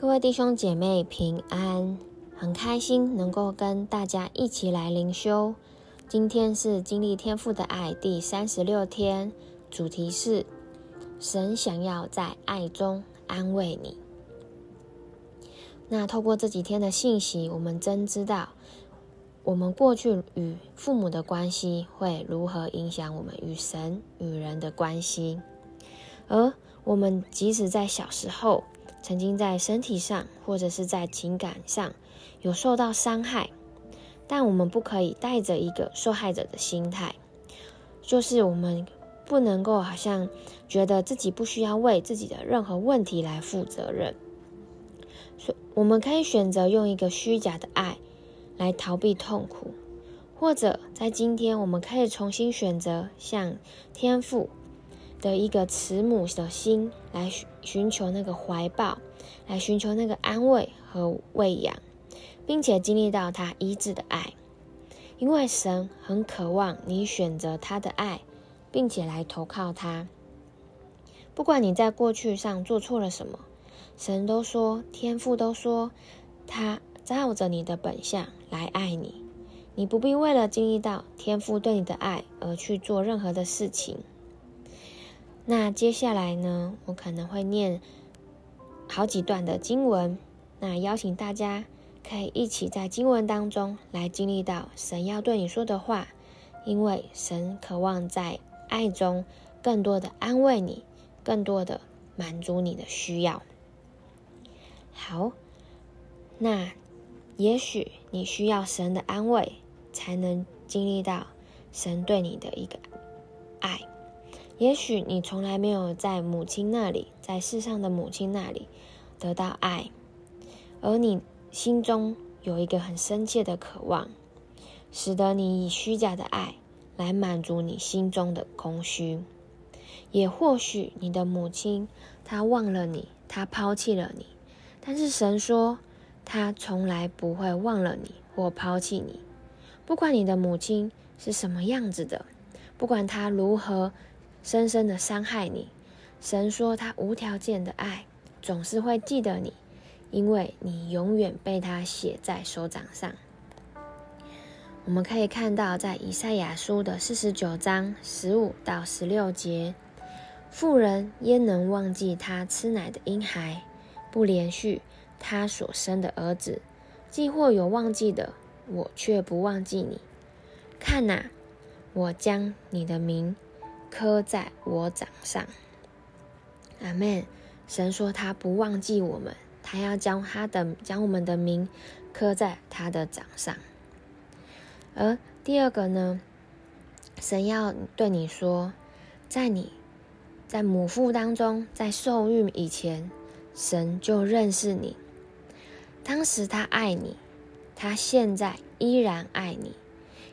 各位弟兄姐妹平安，很开心能够跟大家一起来灵修。今天是经历天父的爱第三十六天，主题是神想要在爱中安慰你。那透过这几天的信息，我们真知道，我们过去与父母的关系会如何影响我们与神与人的关系，而我们即使在小时候，曾经在身体上或者是在情感上有受到伤害，但我们不可以带着一个受害者的心态，就是我们不能够好像觉得自己不需要为自己的任何问题来负责任。所我们可以选择用一个虚假的爱来逃避痛苦，或者在今天我们可以重新选择向天赋的一个慈母的心来寻求那个怀抱，来寻求那个安慰和喂养，并且经历到他医治的爱，因为神很渴望你选择他的爱，并且来投靠他。不管你在过去上做错了什么，神都说，天父都说，他照着你的本相来爱你，你不必为了经历到天父对你的爱而去做任何的事情。那接下来呢，我可能会念好几段的经文，那邀请大家可以一起在经文当中来经历到神要对你说的话，因为神渴望在爱中更多的安慰你，更多的满足你的需要。好，那也许你需要神的安慰，才能经历到神对你的一个爱。也许你从来没有在母亲那里，在世上的母亲那里得到爱，而你心中有一个很深切的渴望，使得你以虚假的爱来满足你心中的空虚。也或许你的母亲她忘了你，她抛弃了你，但是神说他从来不会忘了你或抛弃你，不管你的母亲是什么样子的，不管她如何。深深的伤害你，神说他无条件的爱总是会记得你，因为你永远被他写在手掌上。我们可以看到，在以赛亚书的四十九章十五到十六节，妇人焉能忘记她吃奶的婴孩，不连续她所生的儿子？既或有忘记的，我却不忘记你。看哪，我将你的名。刻在我掌上，阿门。神说他不忘记我们，他要将他的将我们的名刻在他的掌上。而第二个呢，神要对你说，在你在母腹当中，在受孕以前，神就认识你。当时他爱你，他现在依然爱你，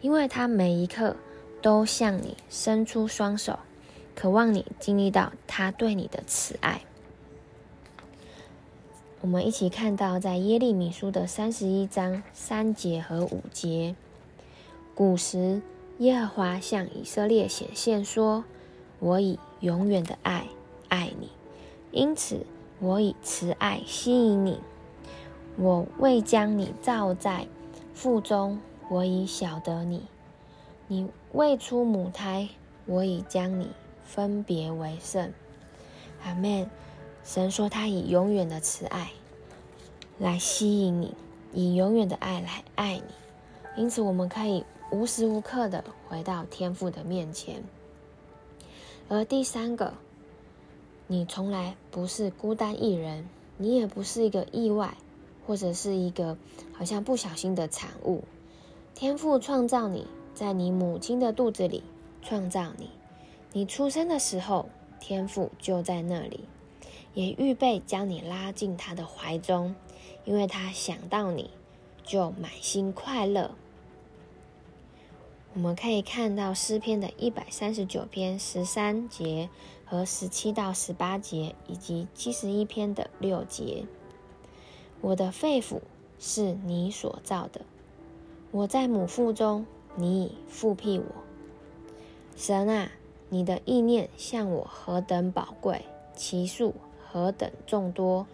因为他每一刻。都向你伸出双手，渴望你经历到他对你的慈爱。我们一起看到，在耶利米书的三十一章三节和五节，古时耶和华向以色列显现说：“我以永远的爱爱你，因此我以慈爱吸引你。我未将你造在腹中，我已晓得你。”你未出母胎，我已将你分别为圣。阿门。神说他以永远的慈爱来吸引你，以永远的爱来爱你。因此，我们可以无时无刻的回到天父的面前。而第三个，你从来不是孤单一人，你也不是一个意外，或者是一个好像不小心的产物。天父创造你。在你母亲的肚子里创造你，你出生的时候，天父就在那里，也预备将你拉进他的怀中，因为他想到你就满心快乐。我们可以看到诗篇的一百三十九篇十三节和十七到十八节，以及七十一篇的六节。我的肺腑是你所造的，我在母腹中。你已复辟我，神啊，你的意念向我何等宝贵，其数何等众多，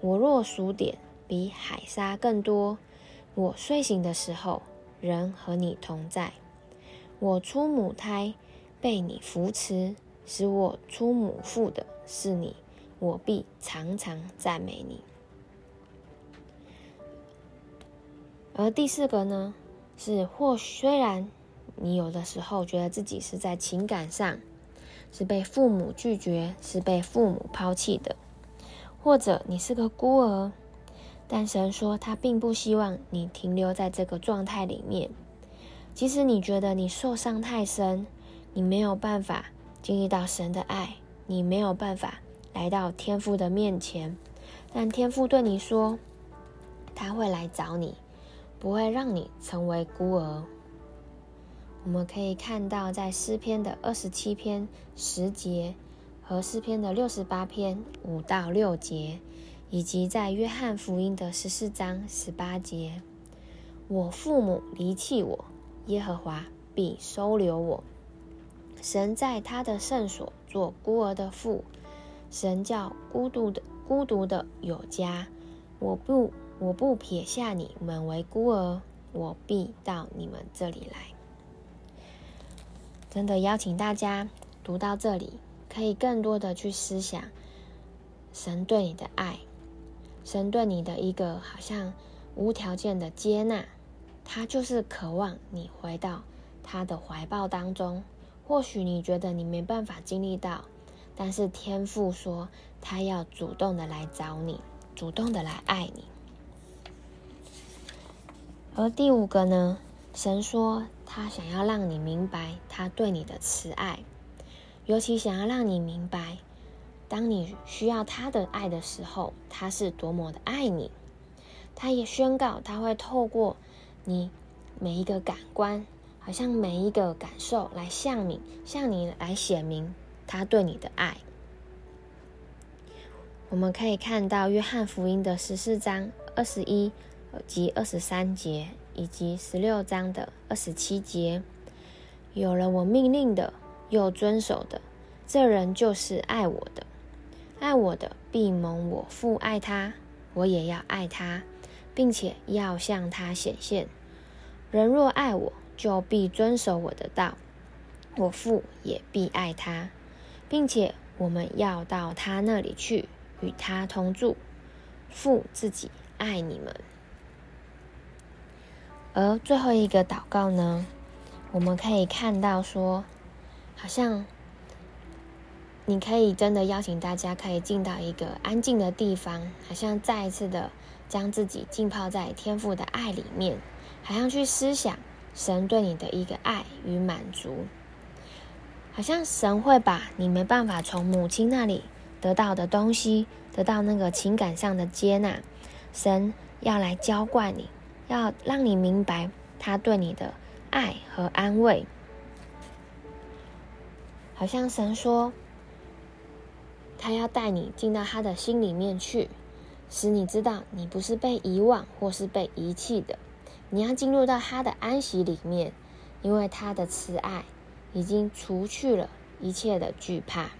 我若数点，比海沙更多。我睡醒的时候，仍和你同在。我出母胎，被你扶持，使我出母腹的是你，我必常常赞美你。而第四个呢，是或虽然你有的时候觉得自己是在情感上是被父母拒绝，是被父母抛弃的，或者你是个孤儿，但神说他并不希望你停留在这个状态里面。即使你觉得你受伤太深，你没有办法经历到神的爱，你没有办法来到天父的面前，但天父对你说，他会来找你。不会让你成为孤儿。我们可以看到，在诗篇的二十七篇十节和诗篇的六十八篇五到六节，以及在约翰福音的十四章十八节，我父母离弃我，耶和华必收留我。神在他的圣所做孤儿的父，神叫孤独的孤独的有家。我不。我不撇下你们为孤儿，我必到你们这里来。真的邀请大家读到这里，可以更多的去思想神对你的爱，神对你的一个好像无条件的接纳，他就是渴望你回到他的怀抱当中。或许你觉得你没办法经历到，但是天父说他要主动的来找你，主动的来爱你。而第五个呢，神说他想要让你明白他对你的慈爱，尤其想要让你明白，当你需要他的爱的时候，他是多么的爱你。他也宣告他会透过你每一个感官，好像每一个感受来向你，向你来显明他对你的爱。我们可以看到约翰福音的十四章二十一。及二十三节，以及十六章的二十七节，有了我命令的，又遵守的，这人就是爱我的。爱我的，必蒙我父爱他，我也要爱他，并且要向他显现。人若爱我，就必遵守我的道，我父也必爱他，并且我们要到他那里去，与他同住。父自己爱你们。而最后一个祷告呢，我们可以看到说，好像你可以真的邀请大家可以进到一个安静的地方，好像再一次的将自己浸泡在天父的爱里面，好像去思想神对你的一个爱与满足，好像神会把你没办法从母亲那里得到的东西，得到那个情感上的接纳，神要来浇灌你。要让你明白他对你的爱和安慰，好像神说，他要带你进到他的心里面去，使你知道你不是被遗忘或是被遗弃的。你要进入到他的安息里面，因为他的慈爱已经除去了一切的惧怕。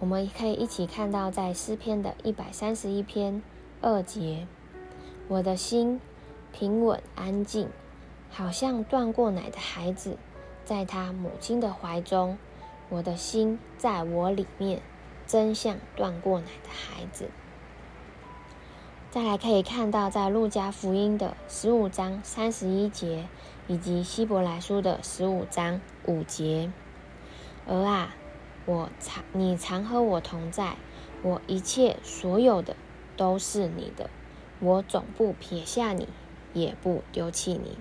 我们可以一起看到，在诗篇的一百三十一篇。二节，我的心平稳安静，好像断过奶的孩子，在他母亲的怀中。我的心在我里面，真像断过奶的孩子。再来可以看到，在路加福音的十五章三十一节，以及希伯来书的十五章五节。儿啊，我常你常和我同在，我一切所有的。都是你的，我总不撇下你，也不丢弃你。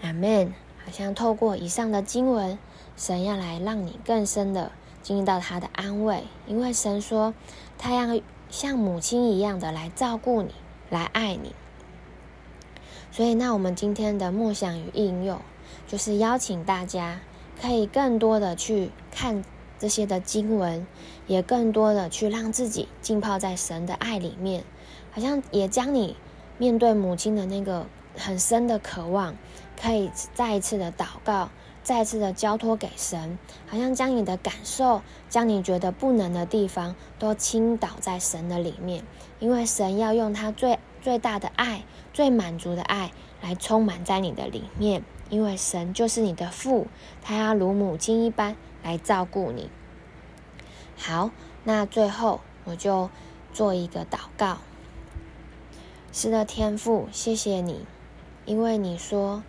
阿门。好像透过以上的经文，神要来让你更深的经历到他的安慰，因为神说他要像母亲一样的来照顾你，来爱你。所以，那我们今天的默想与应用，就是邀请大家可以更多的去看。这些的经文，也更多的去让自己浸泡在神的爱里面，好像也将你面对母亲的那个很深的渴望，可以再一次的祷告，再一次的交托给神，好像将你的感受，将你觉得不能的地方，都倾倒在神的里面，因为神要用他最最大的爱、最满足的爱来充满在你的里面，因为神就是你的父，他要如母亲一般来照顾你。好，那最后我就做一个祷告。是的，天父，谢谢你，因为你说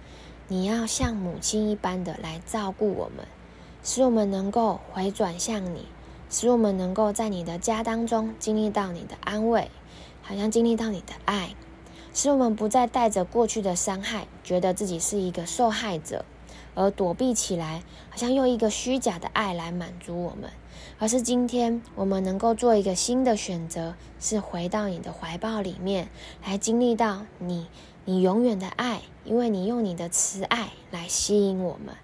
你要像母亲一般的来照顾我们，使我们能够回转向你，使我们能够在你的家当中经历到你的安慰，好像经历到你的爱，使我们不再带着过去的伤害，觉得自己是一个受害者，而躲避起来，好像用一个虚假的爱来满足我们。而是今天我们能够做一个新的选择，是回到你的怀抱里面，来经历到你，你永远的爱，因为你用你的慈爱来吸引我们。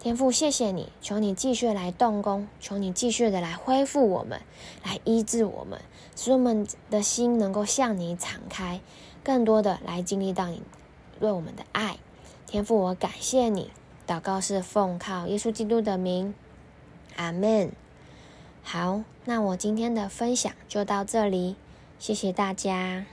天父，谢谢你，求你继续来动工，求你继续的来恢复我们，来医治我们，使我们的心能够向你敞开，更多的来经历到你对我们的爱。天父，我感谢你，祷告是奉靠耶稣基督的名，阿门。好，那我今天的分享就到这里，谢谢大家。